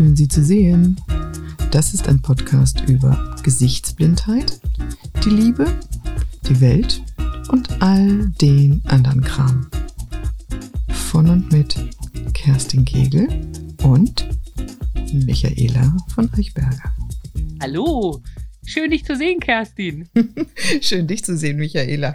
Schön, Sie zu sehen. Das ist ein Podcast über Gesichtsblindheit, die Liebe, die Welt und all den anderen Kram. Von und mit Kerstin Kegel und Michaela von Eichberger. Hallo, schön dich zu sehen, Kerstin. schön dich zu sehen, Michaela.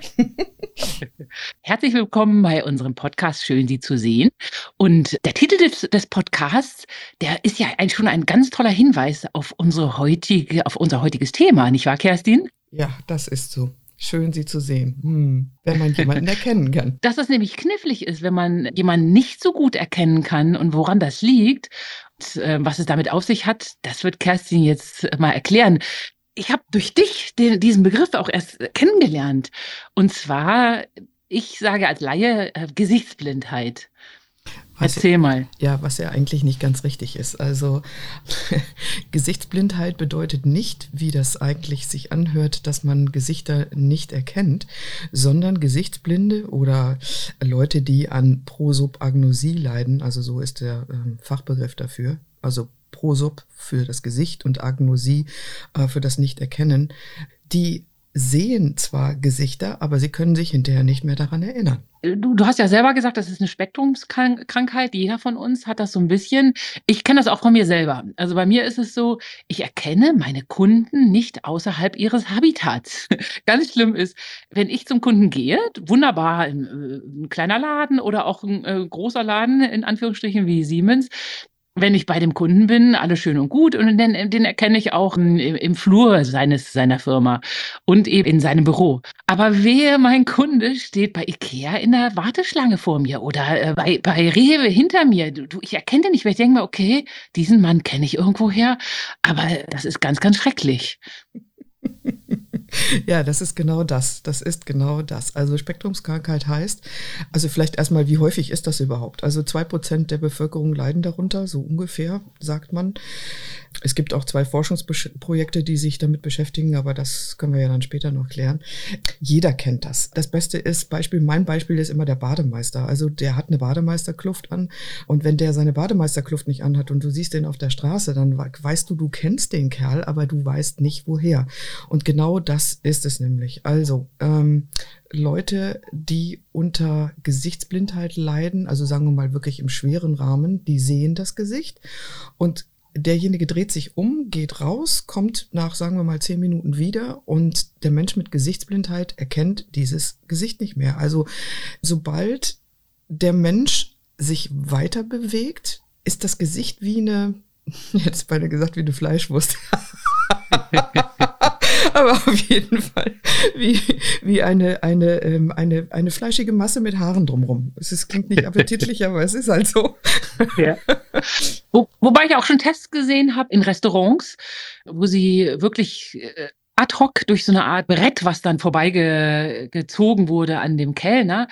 Herzlich willkommen bei unserem Podcast Schön, Sie zu sehen. Und der Titel des, des Podcasts, der ist ja ein, schon ein ganz toller Hinweis auf unsere heutige, auf unser heutiges Thema, nicht wahr, Kerstin? Ja, das ist so. Schön, Sie zu sehen, hm, wenn man jemanden erkennen kann. Dass es nämlich knifflig ist, wenn man jemanden nicht so gut erkennen kann und woran das liegt, und, äh, was es damit auf sich hat, das wird Kerstin jetzt mal erklären ich habe durch dich den, diesen Begriff auch erst kennengelernt. Und zwar, ich sage als Laie, äh, Gesichtsblindheit. Was Erzähl mal. Ja, was ja eigentlich nicht ganz richtig ist. Also Gesichtsblindheit bedeutet nicht, wie das eigentlich sich anhört, dass man Gesichter nicht erkennt, sondern Gesichtsblinde oder Leute, die an Prosopagnosie leiden, also so ist der äh, Fachbegriff dafür, also Prosop für das Gesicht und Agnosie äh, für das Nicht-Erkennen, die sehen zwar Gesichter, aber sie können sich hinterher nicht mehr daran erinnern. Du, du hast ja selber gesagt, das ist eine Spektrumskrankheit. Jeder von uns hat das so ein bisschen. Ich kenne das auch von mir selber. Also bei mir ist es so, ich erkenne meine Kunden nicht außerhalb ihres Habitats. Ganz schlimm ist, wenn ich zum Kunden gehe, wunderbar, ein, äh, ein kleiner Laden oder auch ein äh, großer Laden, in Anführungsstrichen wie Siemens, wenn ich bei dem Kunden bin, alles schön und gut und den, den erkenne ich auch im, im Flur seines seiner Firma und eben in seinem Büro. Aber wer mein Kunde steht bei Ikea in der Warteschlange vor mir oder äh, bei, bei Rewe hinter mir. Du, ich erkenne den nicht, weil ich denke mir, okay, diesen Mann kenne ich irgendwoher, aber das ist ganz, ganz schrecklich. Ja, das ist genau das. Das ist genau das. Also Spektrumskrankheit heißt, also vielleicht erstmal, wie häufig ist das überhaupt? Also zwei Prozent der Bevölkerung leiden darunter, so ungefähr, sagt man. Es gibt auch zwei Forschungsprojekte, die sich damit beschäftigen, aber das können wir ja dann später noch klären. Jeder kennt das. Das Beste ist, Beispiel, mein Beispiel ist immer der Bademeister. Also der hat eine Bademeisterkluft an und wenn der seine Bademeisterkluft nicht anhat und du siehst den auf der Straße, dann weißt du, du kennst den Kerl, aber du weißt nicht woher. Und genau das das ist es nämlich. Also ähm, Leute, die unter Gesichtsblindheit leiden, also sagen wir mal wirklich im schweren Rahmen, die sehen das Gesicht und derjenige dreht sich um, geht raus, kommt nach, sagen wir mal, zehn Minuten wieder und der Mensch mit Gesichtsblindheit erkennt dieses Gesicht nicht mehr. Also sobald der Mensch sich weiter bewegt, ist das Gesicht wie eine, jetzt beinahe gesagt, wie eine Fleischwurst. aber auf jeden Fall wie, wie eine, eine, ähm, eine, eine fleischige Masse mit Haaren drumrum. Es klingt nicht appetitlich, aber es ist halt so. Ja. Wo, wobei ich auch schon Tests gesehen habe in Restaurants, wo sie wirklich äh, ad hoc durch so eine Art Brett, was dann vorbeigezogen wurde an dem Kellner,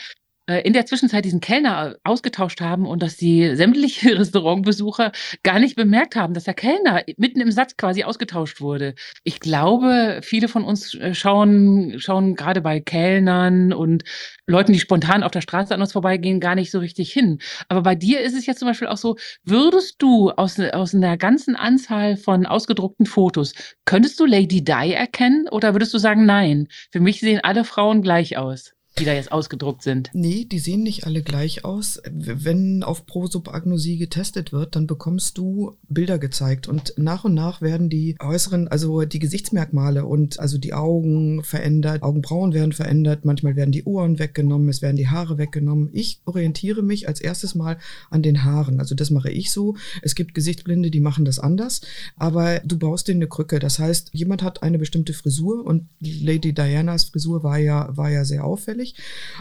in der Zwischenzeit diesen Kellner ausgetauscht haben und dass die sämtliche Restaurantbesucher gar nicht bemerkt haben, dass der Kellner mitten im Satz quasi ausgetauscht wurde. Ich glaube, viele von uns äh, schauen, schauen gerade bei Kellnern und Leuten, die spontan auf der Straße an uns vorbeigehen, gar nicht so richtig hin. Aber bei dir ist es jetzt zum Beispiel auch so, würdest du aus, aus einer ganzen Anzahl von ausgedruckten Fotos, könntest du Lady Di erkennen oder würdest du sagen, nein, für mich sehen alle Frauen gleich aus? Die da jetzt ausgedruckt sind. Nee, die sehen nicht alle gleich aus. Wenn auf Prosopagnosie getestet wird, dann bekommst du Bilder gezeigt und nach und nach werden die äußeren, also die Gesichtsmerkmale und also die Augen verändert, Augenbrauen werden verändert, manchmal werden die Ohren weggenommen, es werden die Haare weggenommen. Ich orientiere mich als erstes mal an den Haaren. Also das mache ich so. Es gibt Gesichtsblinde, die machen das anders, aber du baust denen eine Krücke. Das heißt, jemand hat eine bestimmte Frisur und Lady Dianas Frisur war ja, war ja sehr auffällig auffällig.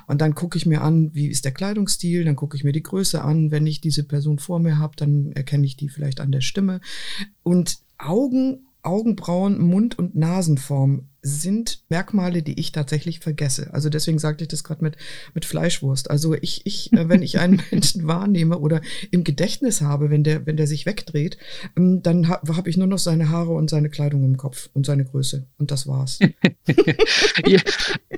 Und dann gucke ich mir an, wie ist der Kleidungsstil, dann gucke ich mir die Größe an. Wenn ich diese Person vor mir habe, dann erkenne ich die vielleicht an der Stimme. Und Augen, Augenbrauen, Mund- und Nasenform sind Merkmale, die ich tatsächlich vergesse. Also deswegen sagte ich das gerade mit, mit Fleischwurst. Also ich, ich, äh, wenn ich einen Menschen wahrnehme oder im Gedächtnis habe, wenn der, wenn der sich wegdreht, ähm, dann habe hab ich nur noch seine Haare und seine Kleidung im Kopf und seine Größe. Und das war's. ja,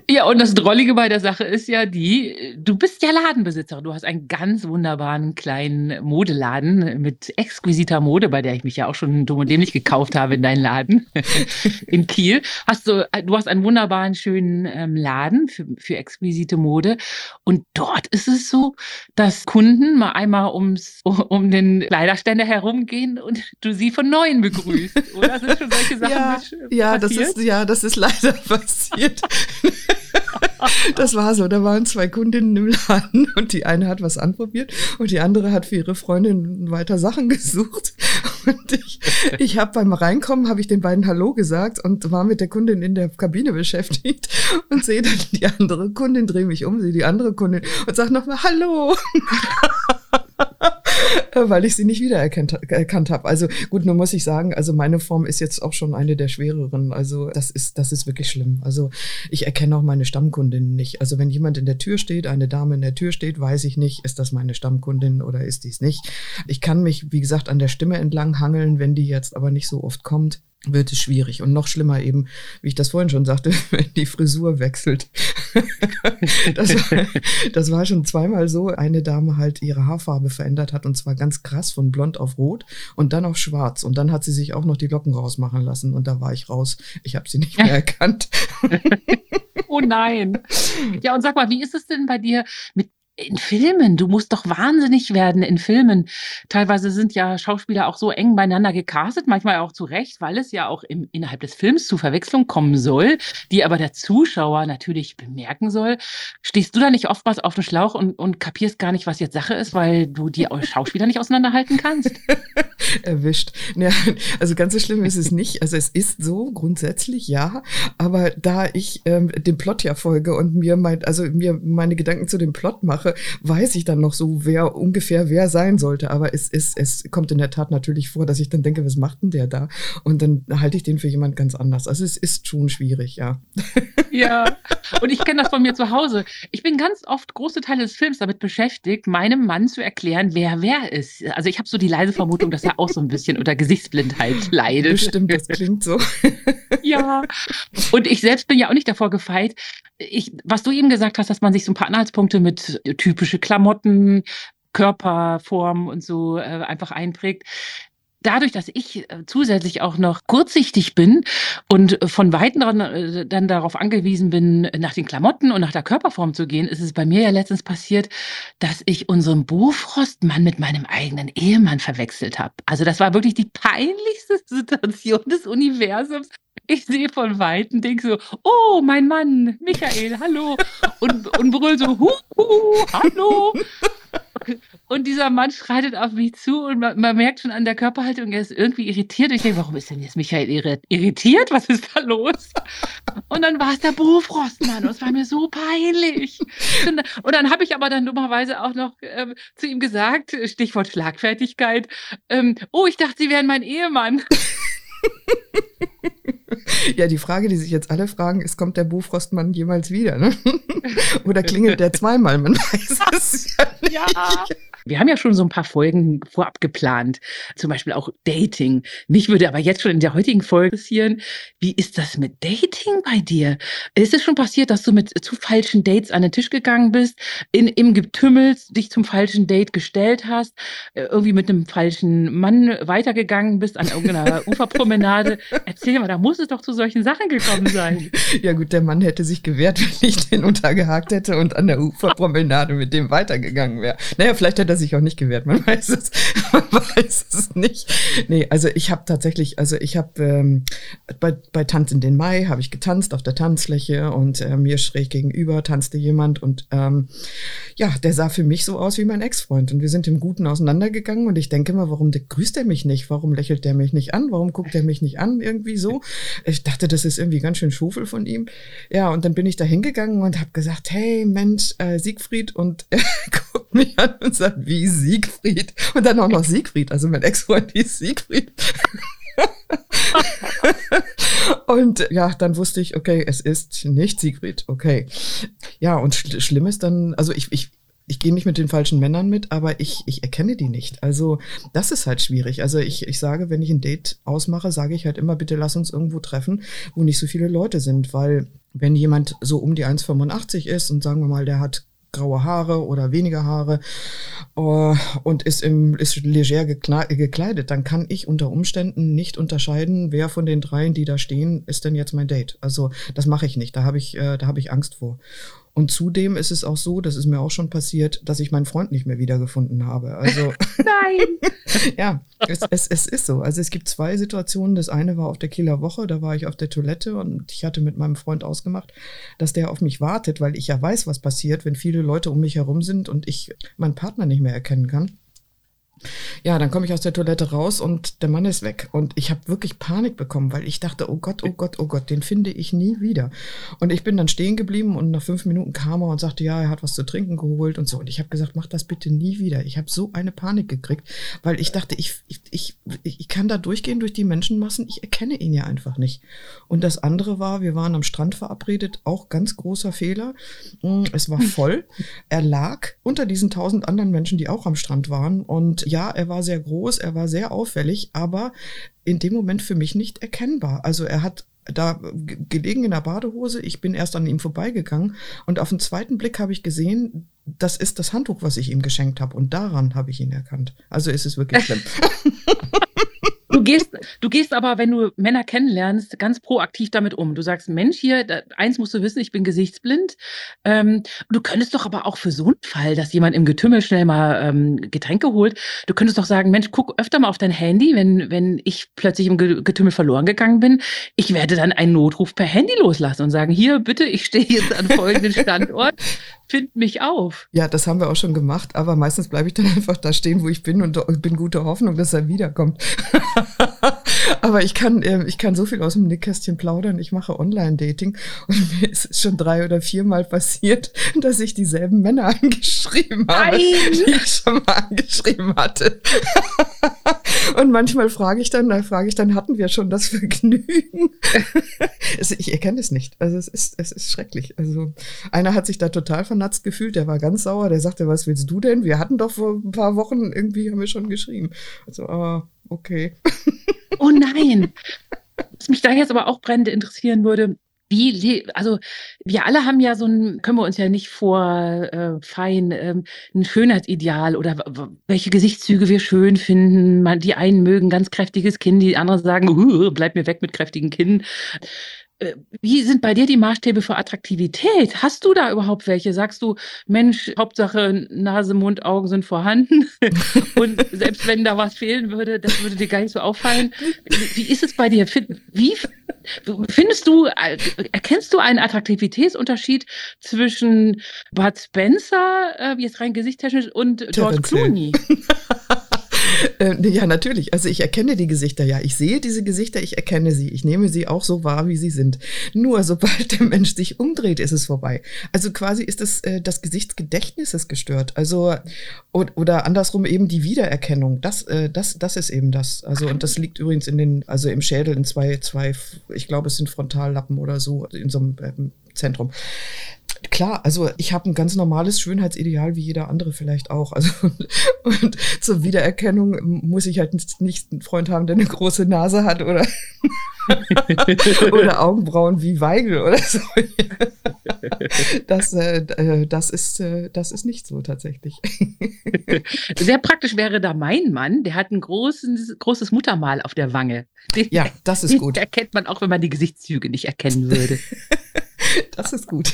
ja, und das Drollige bei der Sache ist ja die, du bist ja Ladenbesitzerin. Du hast einen ganz wunderbaren kleinen Modeladen mit exquisiter Mode, bei der ich mich ja auch schon dumm und dämlich gekauft habe in deinen Laden in Kiel. Hast du, du hast einen wunderbaren, schönen ähm, Laden für, für exquisite Mode. Und dort ist es so, dass Kunden mal einmal ums, um den Kleiderständer herumgehen und du sie von Neuem begrüßt. Oder sind schon solche Sachen ja, ja, das ist, ja, das ist leider passiert. das war so, da waren zwei Kundinnen im Laden und die eine hat was anprobiert und die andere hat für ihre Freundin weiter Sachen gesucht. Und ich, ich habe beim Reinkommen, habe ich den beiden Hallo gesagt und war mit der Kundin in der Kabine beschäftigt und sehe dann die andere Kundin, drehe mich um, sehe die andere Kundin und sage nochmal Hallo. weil ich sie nicht wiedererkannt erkannt habe. Also gut, nur muss ich sagen, also meine Form ist jetzt auch schon eine der schwereren. Also das ist, das ist wirklich schlimm. Also ich erkenne auch meine Stammkundin nicht. Also wenn jemand in der Tür steht, eine Dame in der Tür steht, weiß ich nicht, ist das meine Stammkundin oder ist dies nicht. Ich kann mich, wie gesagt, an der Stimme entlang hangeln, wenn die jetzt aber nicht so oft kommt wird es schwierig. Und noch schlimmer eben, wie ich das vorhin schon sagte, wenn die Frisur wechselt. das, war, das war schon zweimal so, eine Dame halt ihre Haarfarbe verändert hat und zwar ganz krass von blond auf rot und dann auf schwarz. Und dann hat sie sich auch noch die Locken rausmachen lassen und da war ich raus. Ich habe sie nicht mehr erkannt. oh nein. Ja, und sag mal, wie ist es denn bei dir mit in Filmen, du musst doch wahnsinnig werden in Filmen. Teilweise sind ja Schauspieler auch so eng beieinander gecastet, manchmal auch zu Recht, weil es ja auch im, innerhalb des Films zu Verwechslung kommen soll, die aber der Zuschauer natürlich bemerken soll. Stehst du da nicht oftmals auf dem Schlauch und, und kapierst gar nicht, was jetzt Sache ist, weil du die Schauspieler nicht auseinanderhalten kannst? Erwischt. Ja, also ganz so schlimm ist es nicht. Also es ist so grundsätzlich, ja, aber da ich ähm, dem Plot ja folge und mir mein, also mir meine Gedanken zu dem Plot mache, mache, weiß ich dann noch so, wer ungefähr wer sein sollte. Aber es, es, es kommt in der Tat natürlich vor, dass ich dann denke, was macht denn der da? Und dann halte ich den für jemand ganz anders. Also es ist schon schwierig, ja. Ja, und ich kenne das von mir zu Hause. Ich bin ganz oft große Teile des Films damit beschäftigt, meinem Mann zu erklären, wer wer ist. Also ich habe so die leise Vermutung, dass er auch so ein bisschen unter Gesichtsblindheit leidet. Bestimmt, das klingt so. Ja, und ich selbst bin ja auch nicht davor gefeit. Ich, was du eben gesagt hast, dass man sich so ein paar Anhaltspunkte mit typische Klamotten, Körperform und so äh, einfach einprägt dadurch, dass ich äh, zusätzlich auch noch kurzsichtig bin und von Weitem dann, äh, dann darauf angewiesen bin, nach den Klamotten und nach der Körperform zu gehen, ist es bei mir ja letztens passiert, dass ich unseren Bofrostmann mit meinem eigenen Ehemann verwechselt habe. Also das war wirklich die peinlichste Situation des Universums. Ich sehe von Weitem, denke so, oh, mein Mann, Michael, hallo. Und, und brüll so, hu, hu, hallo. Und dieser Mann schreitet auf mich zu und man, man, merkt schon an der Körperhaltung, er ist irgendwie irritiert. Ich denke, warum ist denn jetzt Michael irritiert? Was ist da los? Und dann war es der Bofrostmann und es war mir so peinlich. Und, und dann habe ich aber dann dummerweise auch noch ähm, zu ihm gesagt, Stichwort Schlagfertigkeit, ähm, oh, ich dachte, Sie wären mein Ehemann. Ja, die Frage, die sich jetzt alle fragen, ist, kommt der Bofrostmann jemals wieder? Ne? Oder klingelt der zweimal? Man weiß es ja nicht. Ja. Wir haben ja schon so ein paar Folgen vorab geplant, zum Beispiel auch Dating. Mich würde aber jetzt schon in der heutigen Folge interessieren, wie ist das mit Dating bei dir? Ist es schon passiert, dass du mit zu falschen Dates an den Tisch gegangen bist, in, im Getümmel dich zum falschen Date gestellt hast, äh, irgendwie mit einem falschen Mann weitergegangen bist an irgendeiner Uferpromenade? Erzähl mal, da muss es doch zu solchen Sachen gekommen sein. Ja gut, der Mann hätte sich gewehrt, wenn ich den untergehakt hätte und an der Uferpromenade mit dem weitergegangen wäre. Naja, vielleicht hätte er sich auch nicht gewehrt, man weiß es, man weiß es nicht. Nee, also ich habe tatsächlich, also ich habe ähm, bei, bei Tanz in den Mai habe ich getanzt auf der Tanzfläche und äh, mir schräg gegenüber tanzte jemand und ähm, ja, der sah für mich so aus wie mein Ex-Freund und wir sind im Guten auseinandergegangen und ich denke mal, warum grüßt er mich nicht? Warum lächelt der mich nicht an? Warum guckt er mich nicht an? Irgendwie so. Ich dachte, das ist irgendwie ganz schön schufel von ihm. Ja, und dann bin ich da hingegangen und habe gesagt, hey Mensch, äh, Siegfried und er guckt mich an und sagt, wie Siegfried. Und dann auch noch Siegfried, also mein Ex-Freund hieß Siegfried. Und ja, dann wusste ich, okay, es ist nicht Sigrid, okay. Ja, und sch schlimm ist dann, also ich, ich, ich gehe nicht mit den falschen Männern mit, aber ich, ich erkenne die nicht. Also das ist halt schwierig. Also ich, ich sage, wenn ich ein Date ausmache, sage ich halt immer, bitte lass uns irgendwo treffen, wo nicht so viele Leute sind, weil wenn jemand so um die 1,85 ist und sagen wir mal, der hat graue Haare oder weniger Haare uh, und ist, im, ist leger gekleidet, dann kann ich unter Umständen nicht unterscheiden, wer von den dreien, die da stehen, ist denn jetzt mein Date. Also das mache ich nicht, da habe ich, äh, da hab ich Angst vor. Und zudem ist es auch so, das ist mir auch schon passiert, dass ich meinen Freund nicht mehr wiedergefunden habe. Also Nein. ja, es, es, es ist so. Also es gibt zwei Situationen. Das eine war auf der Kieler Woche, da war ich auf der Toilette und ich hatte mit meinem Freund ausgemacht, dass der auf mich wartet, weil ich ja weiß, was passiert, wenn viele Leute um mich herum sind und ich meinen Partner nicht mehr erkennen kann. Ja, dann komme ich aus der Toilette raus und der Mann ist weg. Und ich habe wirklich Panik bekommen, weil ich dachte, oh Gott, oh Gott, oh Gott, den finde ich nie wieder. Und ich bin dann stehen geblieben und nach fünf Minuten kam er und sagte, ja, er hat was zu trinken geholt und so. Und ich habe gesagt, mach das bitte nie wieder. Ich habe so eine Panik gekriegt, weil ich dachte, ich, ich, ich, ich kann da durchgehen durch die Menschenmassen, ich erkenne ihn ja einfach nicht. Und das andere war, wir waren am Strand verabredet, auch ganz großer Fehler. Mm, es war voll. Er lag unter diesen tausend anderen Menschen, die auch am Strand waren. Und ja, er war sehr groß, er war sehr auffällig, aber in dem Moment für mich nicht erkennbar. Also er hat da gelegen in der Badehose, ich bin erst an ihm vorbeigegangen und auf den zweiten Blick habe ich gesehen, das ist das Handtuch, was ich ihm geschenkt habe und daran habe ich ihn erkannt. Also ist es wirklich schlimm. Du gehst, du gehst aber, wenn du Männer kennenlernst, ganz proaktiv damit um. Du sagst, Mensch, hier, eins musst du wissen, ich bin gesichtsblind. Ähm, du könntest doch aber auch für so einen Fall, dass jemand im Getümmel schnell mal ähm, Getränke holt, du könntest doch sagen, Mensch, guck öfter mal auf dein Handy, wenn, wenn ich plötzlich im Getümmel verloren gegangen bin. Ich werde dann einen Notruf per Handy loslassen und sagen, hier, bitte, ich stehe jetzt an folgendem Standort, find mich auf. Ja, das haben wir auch schon gemacht, aber meistens bleibe ich dann einfach da stehen, wo ich bin und bin guter Hoffnung, dass er wiederkommt. Aber ich kann, ähm, ich kann so viel aus dem Nickkästchen plaudern. Ich mache Online-Dating und mir ist es schon drei oder viermal passiert, dass ich dieselben Männer angeschrieben habe, Nein. die ich schon mal angeschrieben hatte. Und manchmal frage ich dann, da frage ich dann, hatten wir schon das Vergnügen? ich erkenne es nicht. Also es ist, es ist schrecklich. Also einer hat sich da total vernatzt gefühlt, der war ganz sauer, der sagte, was willst du denn? Wir hatten doch vor ein paar Wochen irgendwie, haben wir schon geschrieben. Also, aber okay. Oh nein. Was mich da jetzt aber auch brennend interessieren würde, wie, also wir alle haben ja so ein, können wir uns ja nicht vorfein, äh, ähm, ein Schönheitsideal oder welche Gesichtszüge wir schön finden. Man, die einen mögen ganz kräftiges Kinn, die anderen sagen, bleib mir weg mit kräftigen Kinn. Äh, wie sind bei dir die Maßstäbe für Attraktivität? Hast du da überhaupt welche? Sagst du, Mensch, Hauptsache Nase, Mund, Augen sind vorhanden und selbst wenn da was fehlen würde, das würde dir gar nicht so auffallen. Wie ist es bei dir? Wie findest du, äh, erkennst du einen Attraktivitätsunterschied zwischen Bud Spencer, äh, wie es rein gesichtstechnisch, und George Clooney? äh, ja, natürlich. Also ich erkenne die Gesichter ja. Ich sehe diese Gesichter, ich erkenne sie. Ich nehme sie auch so wahr, wie sie sind. Nur sobald der Mensch sich umdreht, ist es vorbei. Also quasi ist das, äh, das Gesichtsgedächtnis ist gestört. Also oder, oder andersrum eben die Wiedererkennung. Das, äh, das, das ist eben das. Also und das liegt übrigens in den, also im Schädel in zwei, zwei, ich glaube es sind Frontallappen oder so in so einem ähm, Zentrum klar, also ich habe ein ganz normales Schönheitsideal wie jeder andere vielleicht auch. Also und, und zur Wiedererkennung muss ich halt nicht einen Freund haben, der eine große Nase hat oder oder Augenbrauen wie Weigel oder so. das, äh, äh, das, ist, äh, das ist nicht so tatsächlich. Sehr praktisch wäre da mein Mann, der hat ein großes, großes Muttermal auf der Wange. Den, ja, das ist gut. erkennt man auch, wenn man die Gesichtszüge nicht erkennen würde. das ist gut.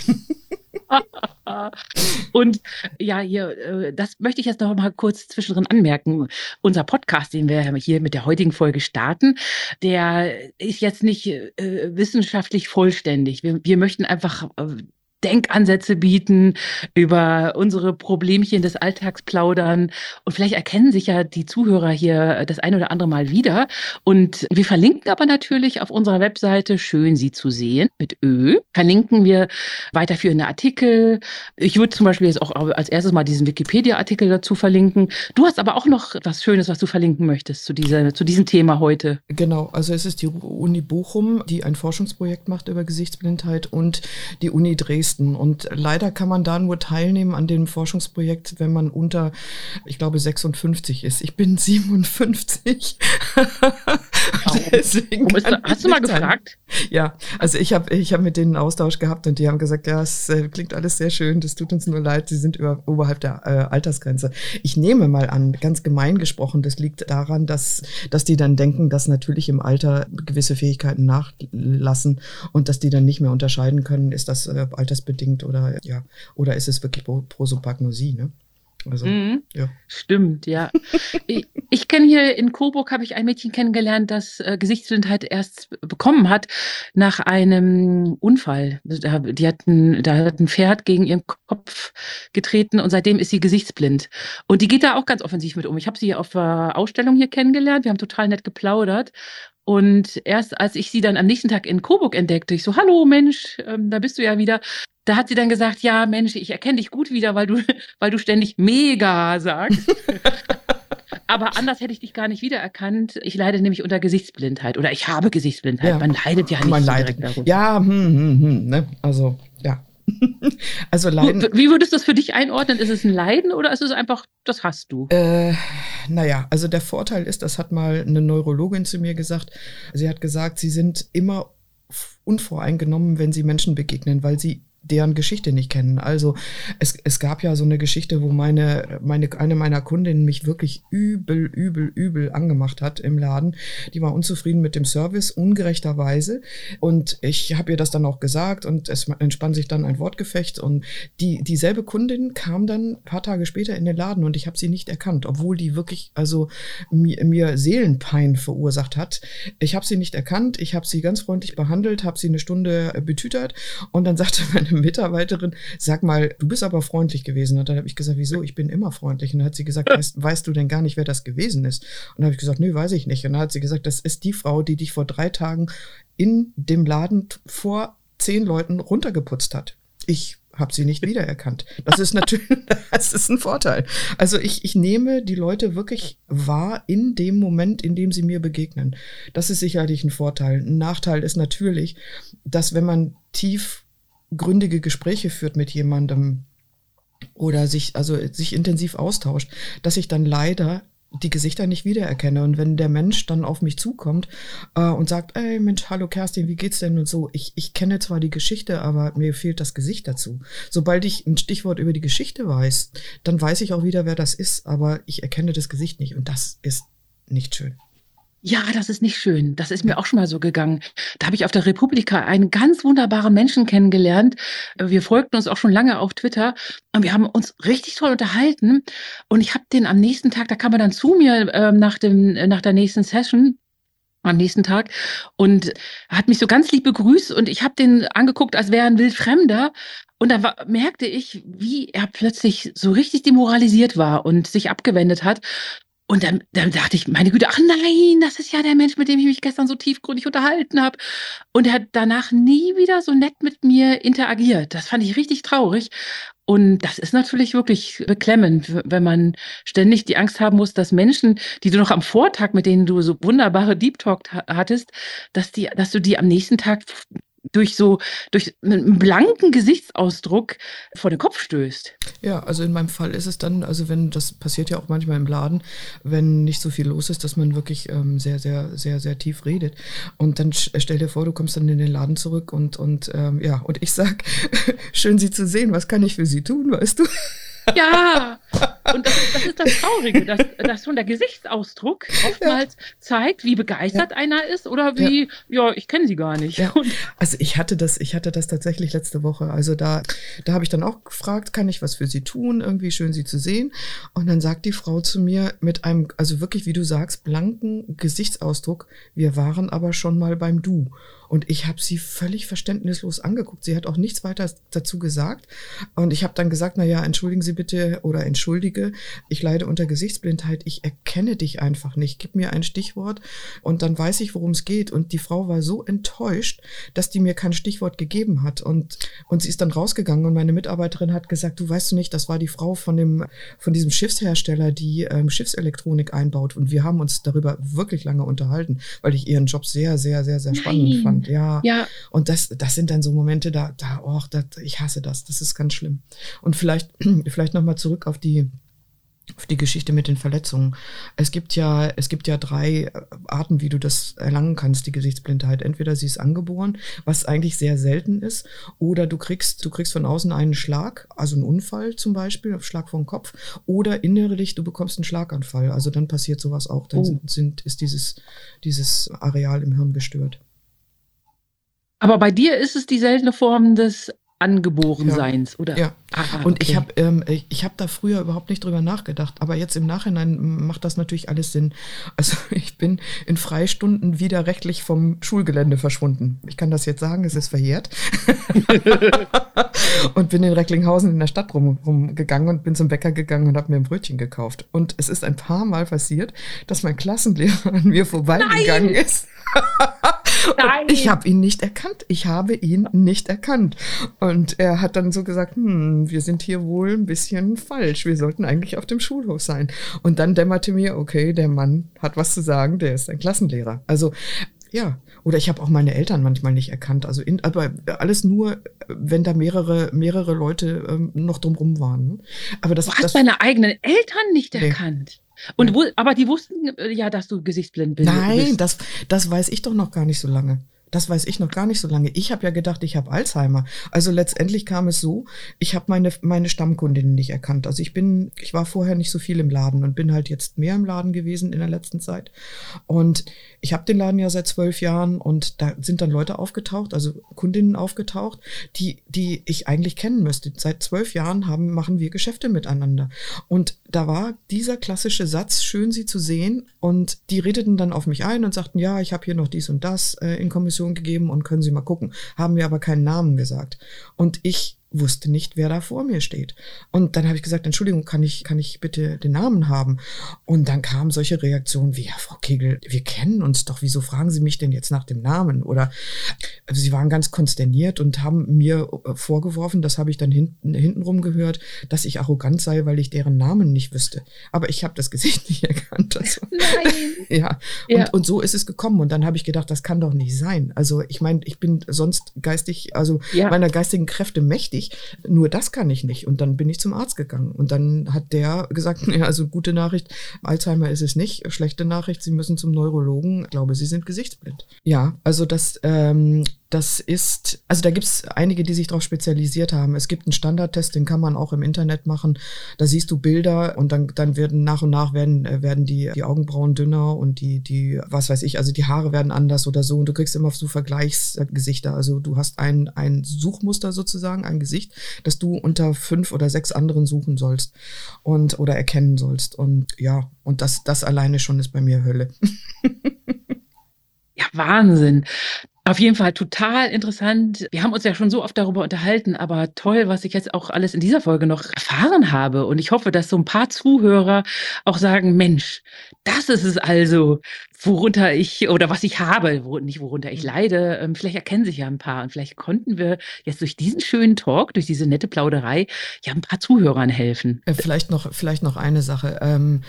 Und ja, hier, äh, das möchte ich jetzt noch mal kurz zwischendrin anmerken. Unser Podcast, den wir hier mit der heutigen Folge starten, der ist jetzt nicht äh, wissenschaftlich vollständig. Wir, wir möchten einfach äh, Denkansätze bieten, über unsere Problemchen des Alltags plaudern. Und vielleicht erkennen sich ja die Zuhörer hier das ein oder andere Mal wieder. Und wir verlinken aber natürlich auf unserer Webseite, schön Sie zu sehen, mit Ö, verlinken wir weiterführende Artikel. Ich würde zum Beispiel jetzt auch als erstes mal diesen Wikipedia-Artikel dazu verlinken. Du hast aber auch noch was Schönes, was du verlinken möchtest zu, dieser, zu diesem Thema heute. Genau, also es ist die Uni Bochum, die ein Forschungsprojekt macht über Gesichtsblindheit und die Uni Dresden. Und leider kann man da nur teilnehmen an dem Forschungsprojekt, wenn man unter, ich glaube, 56 ist. Ich bin 57. Deswegen hast du mal gefragt? Ja, also ich habe ich hab mit denen einen Austausch gehabt und die haben gesagt, ja, es äh, klingt alles sehr schön, das tut uns nur leid, sie sind über, oberhalb der äh, Altersgrenze. Ich nehme mal an, ganz gemein gesprochen, das liegt daran, dass, dass die dann denken, dass natürlich im Alter gewisse Fähigkeiten nachlassen und dass die dann nicht mehr unterscheiden können, ist das äh, altersbedingt oder ja, oder ist es wirklich Prosopagnosie, ne? Also, mhm. ja. Stimmt, ja. ich, ich kenne hier in Coburg habe ich ein Mädchen kennengelernt, das äh, Gesichtsblindheit erst bekommen hat nach einem Unfall. Da, die hat ein, da hat ein Pferd gegen ihren Kopf getreten und seitdem ist sie gesichtsblind. Und die geht da auch ganz offensiv mit um. Ich habe sie auf der Ausstellung hier kennengelernt. Wir haben total nett geplaudert. Und erst als ich sie dann am nächsten Tag in Coburg entdeckte, ich so, hallo Mensch, ähm, da bist du ja wieder. Da hat sie dann gesagt, ja Mensch, ich erkenne dich gut wieder, weil du, weil du ständig mega sagst. Aber anders hätte ich dich gar nicht wiedererkannt. Ich leide nämlich unter Gesichtsblindheit oder ich habe Gesichtsblindheit. Ja. Man leidet ja nicht Man so leidet. darunter. Ja, hm, hm, hm, ne? also. also Leiden. Wie würdest du das für dich einordnen? Ist es ein Leiden oder ist es einfach, das hast du? Äh, naja, also der Vorteil ist, das hat mal eine Neurologin zu mir gesagt. Sie hat gesagt, sie sind immer unvoreingenommen, wenn sie Menschen begegnen, weil sie deren Geschichte nicht kennen. Also es, es gab ja so eine Geschichte, wo meine, meine, eine meiner Kundinnen mich wirklich übel, übel, übel angemacht hat im Laden. Die war unzufrieden mit dem Service, ungerechterweise. Und ich habe ihr das dann auch gesagt und es entspann sich dann ein Wortgefecht. Und die, dieselbe Kundin kam dann ein paar Tage später in den Laden und ich habe sie nicht erkannt, obwohl die wirklich also mir, mir Seelenpein verursacht hat. Ich habe sie nicht erkannt, ich habe sie ganz freundlich behandelt, habe sie eine Stunde betütert und dann sagte meine Mitarbeiterin, sag mal, du bist aber freundlich gewesen. Und dann habe ich gesagt, wieso? Ich bin immer freundlich. Und dann hat sie gesagt, weißt, weißt du denn gar nicht, wer das gewesen ist? Und dann habe ich gesagt, nö, weiß ich nicht. Und dann hat sie gesagt, das ist die Frau, die dich vor drei Tagen in dem Laden vor zehn Leuten runtergeputzt hat. Ich habe sie nicht wiedererkannt. Das ist natürlich, das ist ein Vorteil. Also ich, ich nehme die Leute wirklich wahr in dem Moment, in dem sie mir begegnen. Das ist sicherlich ein Vorteil. Ein Nachteil ist natürlich, dass wenn man tief gründige Gespräche führt mit jemandem oder sich, also sich intensiv austauscht, dass ich dann leider die Gesichter nicht wiedererkenne. Und wenn der Mensch dann auf mich zukommt äh, und sagt, ey Mensch, hallo Kerstin, wie geht's denn und so, ich, ich kenne zwar die Geschichte, aber mir fehlt das Gesicht dazu. Sobald ich ein Stichwort über die Geschichte weiß, dann weiß ich auch wieder, wer das ist, aber ich erkenne das Gesicht nicht und das ist nicht schön. Ja, das ist nicht schön. Das ist mir auch schon mal so gegangen. Da habe ich auf der Republika einen ganz wunderbaren Menschen kennengelernt. Wir folgten uns auch schon lange auf Twitter und wir haben uns richtig toll unterhalten. Und ich habe den am nächsten Tag, da kam er dann zu mir äh, nach, dem, äh, nach der nächsten Session am nächsten Tag und hat mich so ganz lieb begrüßt und ich habe den angeguckt, als wäre ein Wildfremder. Und da war, merkte ich, wie er plötzlich so richtig demoralisiert war und sich abgewendet hat. Und dann, dann dachte ich, meine Güte, ach nein, das ist ja der Mensch, mit dem ich mich gestern so tiefgründig unterhalten habe. Und er hat danach nie wieder so nett mit mir interagiert. Das fand ich richtig traurig. Und das ist natürlich wirklich beklemmend, wenn man ständig die Angst haben muss, dass Menschen, die du noch am Vortag, mit denen du so wunderbare Deep Talk hattest, dass die, dass du die am nächsten Tag durch so, durch einen blanken Gesichtsausdruck vor den Kopf stößt. Ja, also in meinem Fall ist es dann, also wenn, das passiert ja auch manchmal im Laden, wenn nicht so viel los ist, dass man wirklich ähm, sehr, sehr, sehr, sehr tief redet. Und dann stell dir vor, du kommst dann in den Laden zurück und, und ähm, ja, und ich sag, schön Sie zu sehen, was kann ich für Sie tun, weißt du? Ja, Und das, das ist das Traurige, dass, dass schon der Gesichtsausdruck oftmals ja. zeigt, wie begeistert ja. einer ist oder wie, ja, ja ich kenne sie gar nicht. Also ich hatte das, ich hatte das tatsächlich letzte Woche. Also da, da habe ich dann auch gefragt, kann ich was für sie tun? Irgendwie schön sie zu sehen. Und dann sagt die Frau zu mir mit einem, also wirklich, wie du sagst, blanken Gesichtsausdruck, wir waren aber schon mal beim Du. Und ich habe sie völlig verständnislos angeguckt. Sie hat auch nichts weiter dazu gesagt. Und ich habe dann gesagt, na ja, entschuldigen Sie bitte oder entschuldige, ich leide unter Gesichtsblindheit. Ich erkenne dich einfach nicht. Gib mir ein Stichwort und dann weiß ich, worum es geht. Und die Frau war so enttäuscht, dass die mir kein Stichwort gegeben hat. Und, und sie ist dann rausgegangen und meine Mitarbeiterin hat gesagt, du weißt du nicht, das war die Frau von dem, von diesem Schiffshersteller, die ähm, Schiffselektronik einbaut. Und wir haben uns darüber wirklich lange unterhalten, weil ich ihren Job sehr, sehr, sehr, sehr spannend Nein. fand. Ja. ja. Und das, das sind dann so Momente, da, da, oh, das, ich hasse das. Das ist ganz schlimm. Und vielleicht, vielleicht nochmal zurück auf die, auf die Geschichte mit den Verletzungen. Es gibt ja, es gibt ja drei Arten, wie du das erlangen kannst, die Gesichtsblindheit. Entweder sie ist angeboren, was eigentlich sehr selten ist, oder du kriegst, du kriegst von außen einen Schlag, also einen Unfall zum Beispiel, Schlag vom Kopf, oder innerlich du bekommst einen Schlaganfall. Also dann passiert sowas auch. Dann oh. sind, sind, ist dieses, dieses Areal im Hirn gestört. Aber bei dir ist es die seltene Form des Angeborenseins, ja. oder? Ja. Ah, und okay. ich habe ähm, ich hab da früher überhaupt nicht drüber nachgedacht, aber jetzt im Nachhinein macht das natürlich alles Sinn. Also ich bin in Freistunden widerrechtlich vom Schulgelände verschwunden. Ich kann das jetzt sagen, es ist verjährt. und bin in Recklinghausen in der Stadt rum, rumgegangen und bin zum Bäcker gegangen und habe mir ein Brötchen gekauft. Und es ist ein paar Mal passiert, dass mein Klassenlehrer an mir vorbeigegangen Nein! ist. Ich habe ihn nicht erkannt. Ich habe ihn nicht erkannt. Und er hat dann so gesagt, hm, wir sind hier wohl ein bisschen falsch. Wir sollten eigentlich auf dem Schulhof sein. Und dann dämmerte mir, okay, der Mann hat was zu sagen, der ist ein Klassenlehrer. Also ja, oder ich habe auch meine Eltern manchmal nicht erkannt. Also in, aber alles nur, wenn da mehrere mehrere Leute ähm, noch drumrum waren. Ne? Aber das, du hast das, deine eigenen Eltern nicht nee. erkannt. Und wo, aber die wussten äh, ja, dass du gesichtsblind bist. Nein, das, das weiß ich doch noch gar nicht so lange. Das weiß ich noch gar nicht so lange. Ich habe ja gedacht, ich habe Alzheimer. Also letztendlich kam es so, ich habe meine, meine Stammkundinnen nicht erkannt. Also ich bin, ich war vorher nicht so viel im Laden und bin halt jetzt mehr im Laden gewesen in der letzten Zeit. Und ich habe den Laden ja seit zwölf Jahren und da sind dann Leute aufgetaucht, also Kundinnen aufgetaucht, die, die ich eigentlich kennen müsste. Seit zwölf Jahren haben, machen wir Geschäfte miteinander. Und da war dieser klassische Satz, schön sie zu sehen. Und die redeten dann auf mich ein und sagten, ja, ich habe hier noch dies und das äh, in Kommission gegeben und können Sie mal gucken. Haben mir aber keinen Namen gesagt. Und ich wusste nicht, wer da vor mir steht. Und dann habe ich gesagt, Entschuldigung, kann ich, kann ich bitte den Namen haben? Und dann kamen solche Reaktionen wie, ja, Frau Kegel, wir kennen uns doch, wieso fragen Sie mich denn jetzt nach dem Namen? Oder also sie waren ganz konsterniert und haben mir äh, vorgeworfen, das habe ich dann hinten, hintenrum gehört, dass ich arrogant sei, weil ich deren Namen nicht wüsste. Aber ich habe das Gesicht nicht erkannt. Also, Nein. ja. ja. Und, und so ist es gekommen. Und dann habe ich gedacht, das kann doch nicht sein. Also ich meine, ich bin sonst geistig, also ja. meiner geistigen Kräfte mächtig ich. Nur das kann ich nicht. Und dann bin ich zum Arzt gegangen. Und dann hat der gesagt, ja, also gute Nachricht, Alzheimer ist es nicht. Schlechte Nachricht, Sie müssen zum Neurologen. Ich glaube, Sie sind gesichtsblind. Ja, also das ähm, das ist, also da gibt es einige, die sich darauf spezialisiert haben. Es gibt einen Standardtest, den kann man auch im Internet machen. Da siehst du Bilder und dann, dann werden nach und nach werden, äh, werden die, die Augenbrauen dünner und die, die, was weiß ich, also die Haare werden anders oder so. Und du kriegst immer so Vergleichsgesichter. Also du hast ein, ein Suchmuster sozusagen, ein Gesicht, das du unter fünf oder sechs anderen suchen sollst und oder erkennen sollst. Und ja, und das, das alleine schon ist bei mir Hölle. Ja, Wahnsinn. Auf jeden Fall total interessant. Wir haben uns ja schon so oft darüber unterhalten, aber toll, was ich jetzt auch alles in dieser Folge noch erfahren habe. Und ich hoffe, dass so ein paar Zuhörer auch sagen, Mensch, das ist es also, worunter ich oder was ich habe, wo, nicht worunter ich leide. Ähm, vielleicht erkennen sich ja ein paar und vielleicht konnten wir jetzt durch diesen schönen Talk, durch diese nette Plauderei, ja ein paar Zuhörern helfen. Äh, vielleicht noch, vielleicht noch eine Sache. Ähm,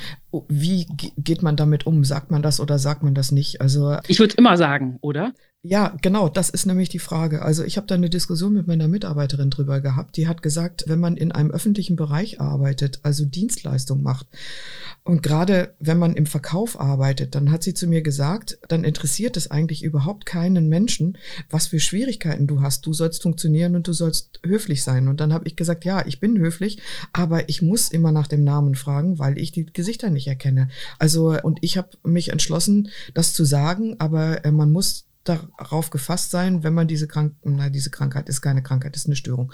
wie geht man damit um? Sagt man das oder sagt man das nicht? Also ich würde immer sagen, oder? Ja, genau, das ist nämlich die Frage. Also ich habe da eine Diskussion mit meiner Mitarbeiterin drüber gehabt. Die hat gesagt, wenn man in einem öffentlichen Bereich arbeitet, also Dienstleistung macht und gerade wenn man im Verkauf arbeitet, dann hat sie zu mir gesagt, dann interessiert es eigentlich überhaupt keinen Menschen, was für Schwierigkeiten du hast. Du sollst funktionieren und du sollst höflich sein. Und dann habe ich gesagt, ja, ich bin höflich, aber ich muss immer nach dem Namen fragen, weil ich die Gesichter nicht erkenne. Also und ich habe mich entschlossen, das zu sagen, aber äh, man muss darauf gefasst sein, wenn man diese Krankheit, na, diese Krankheit ist keine Krankheit, ist eine Störung.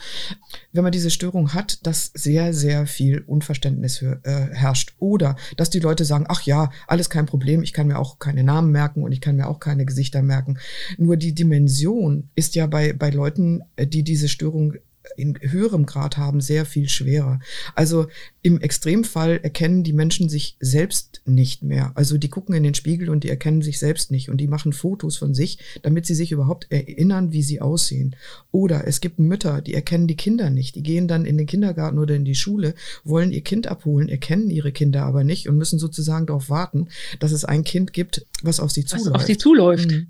Wenn man diese Störung hat, dass sehr, sehr viel Unverständnis für, äh, herrscht. Oder dass die Leute sagen, ach ja, alles kein Problem, ich kann mir auch keine Namen merken und ich kann mir auch keine Gesichter merken. Nur die Dimension ist ja bei, bei Leuten, äh, die diese Störung in höherem Grad haben, sehr viel schwerer. Also im Extremfall erkennen die Menschen sich selbst nicht mehr. Also die gucken in den Spiegel und die erkennen sich selbst nicht und die machen Fotos von sich, damit sie sich überhaupt erinnern, wie sie aussehen. Oder es gibt Mütter, die erkennen die Kinder nicht. Die gehen dann in den Kindergarten oder in die Schule, wollen ihr Kind abholen, erkennen ihre Kinder aber nicht und müssen sozusagen darauf warten, dass es ein Kind gibt, was auf sie zuläuft. Was auf sie zuläuft. Mhm.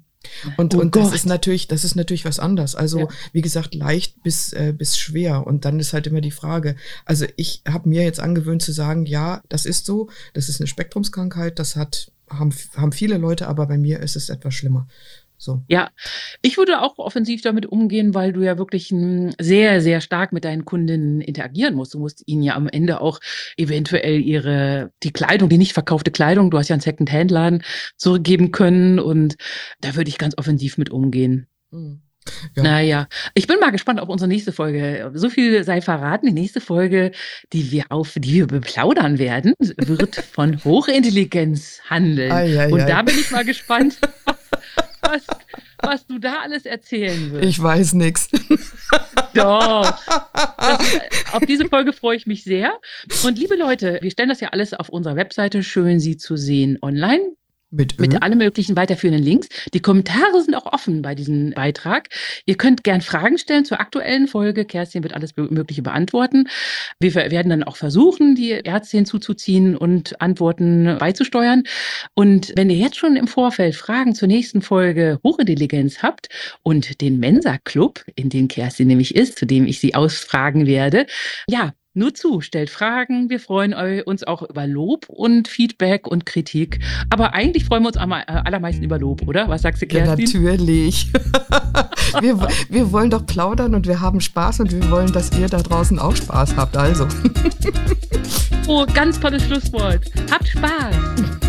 Und, oh und das ist natürlich, das ist natürlich was anderes. Also, ja. wie gesagt, leicht bis, äh, bis schwer. Und dann ist halt immer die Frage. Also, ich habe mir jetzt angewöhnt zu sagen, ja, das ist so, das ist eine Spektrumskrankheit, das hat, haben, haben viele Leute, aber bei mir ist es etwas schlimmer. So. Ja, ich würde auch offensiv damit umgehen, weil du ja wirklich sehr, sehr stark mit deinen Kundinnen interagieren musst. Du musst ihnen ja am Ende auch eventuell ihre, die Kleidung, die nicht verkaufte Kleidung, du hast ja einen Second-Hand-Laden zurückgeben können und da würde ich ganz offensiv mit umgehen. Mhm. Ja. Naja, ich bin mal gespannt auf unsere nächste Folge. So viel sei verraten. Die nächste Folge, die wir auf, die wir beplaudern werden, wird von Hochintelligenz handeln. Ai, ai, Und ai. da bin ich mal gespannt, was, was du da alles erzählen wirst. Ich weiß nichts. Doch. Das, auf diese Folge freue ich mich sehr. Und liebe Leute, wir stellen das ja alles auf unserer Webseite schön, sie zu sehen online. Mit, mit allen möglichen weiterführenden Links. Die Kommentare sind auch offen bei diesem Beitrag. Ihr könnt gern Fragen stellen zur aktuellen Folge. Kerstin wird alles Mögliche beantworten. Wir werden dann auch versuchen, die Ärzte hinzuzuziehen und Antworten beizusteuern. Und wenn ihr jetzt schon im Vorfeld Fragen zur nächsten Folge Hochintelligenz habt und den Mensa Club, in dem Kerstin nämlich ist, zu dem ich sie ausfragen werde, ja, nur zu, stellt Fragen. Wir freuen uns auch über Lob und Feedback und Kritik. Aber eigentlich freuen wir uns am äh, allermeisten über Lob, oder? Was sagst du, Kerstin? Ja, natürlich. wir, wir wollen doch plaudern und wir haben Spaß und wir wollen, dass ihr da draußen auch Spaß habt. Also. oh, ganz tolles Schlusswort. Habt Spaß.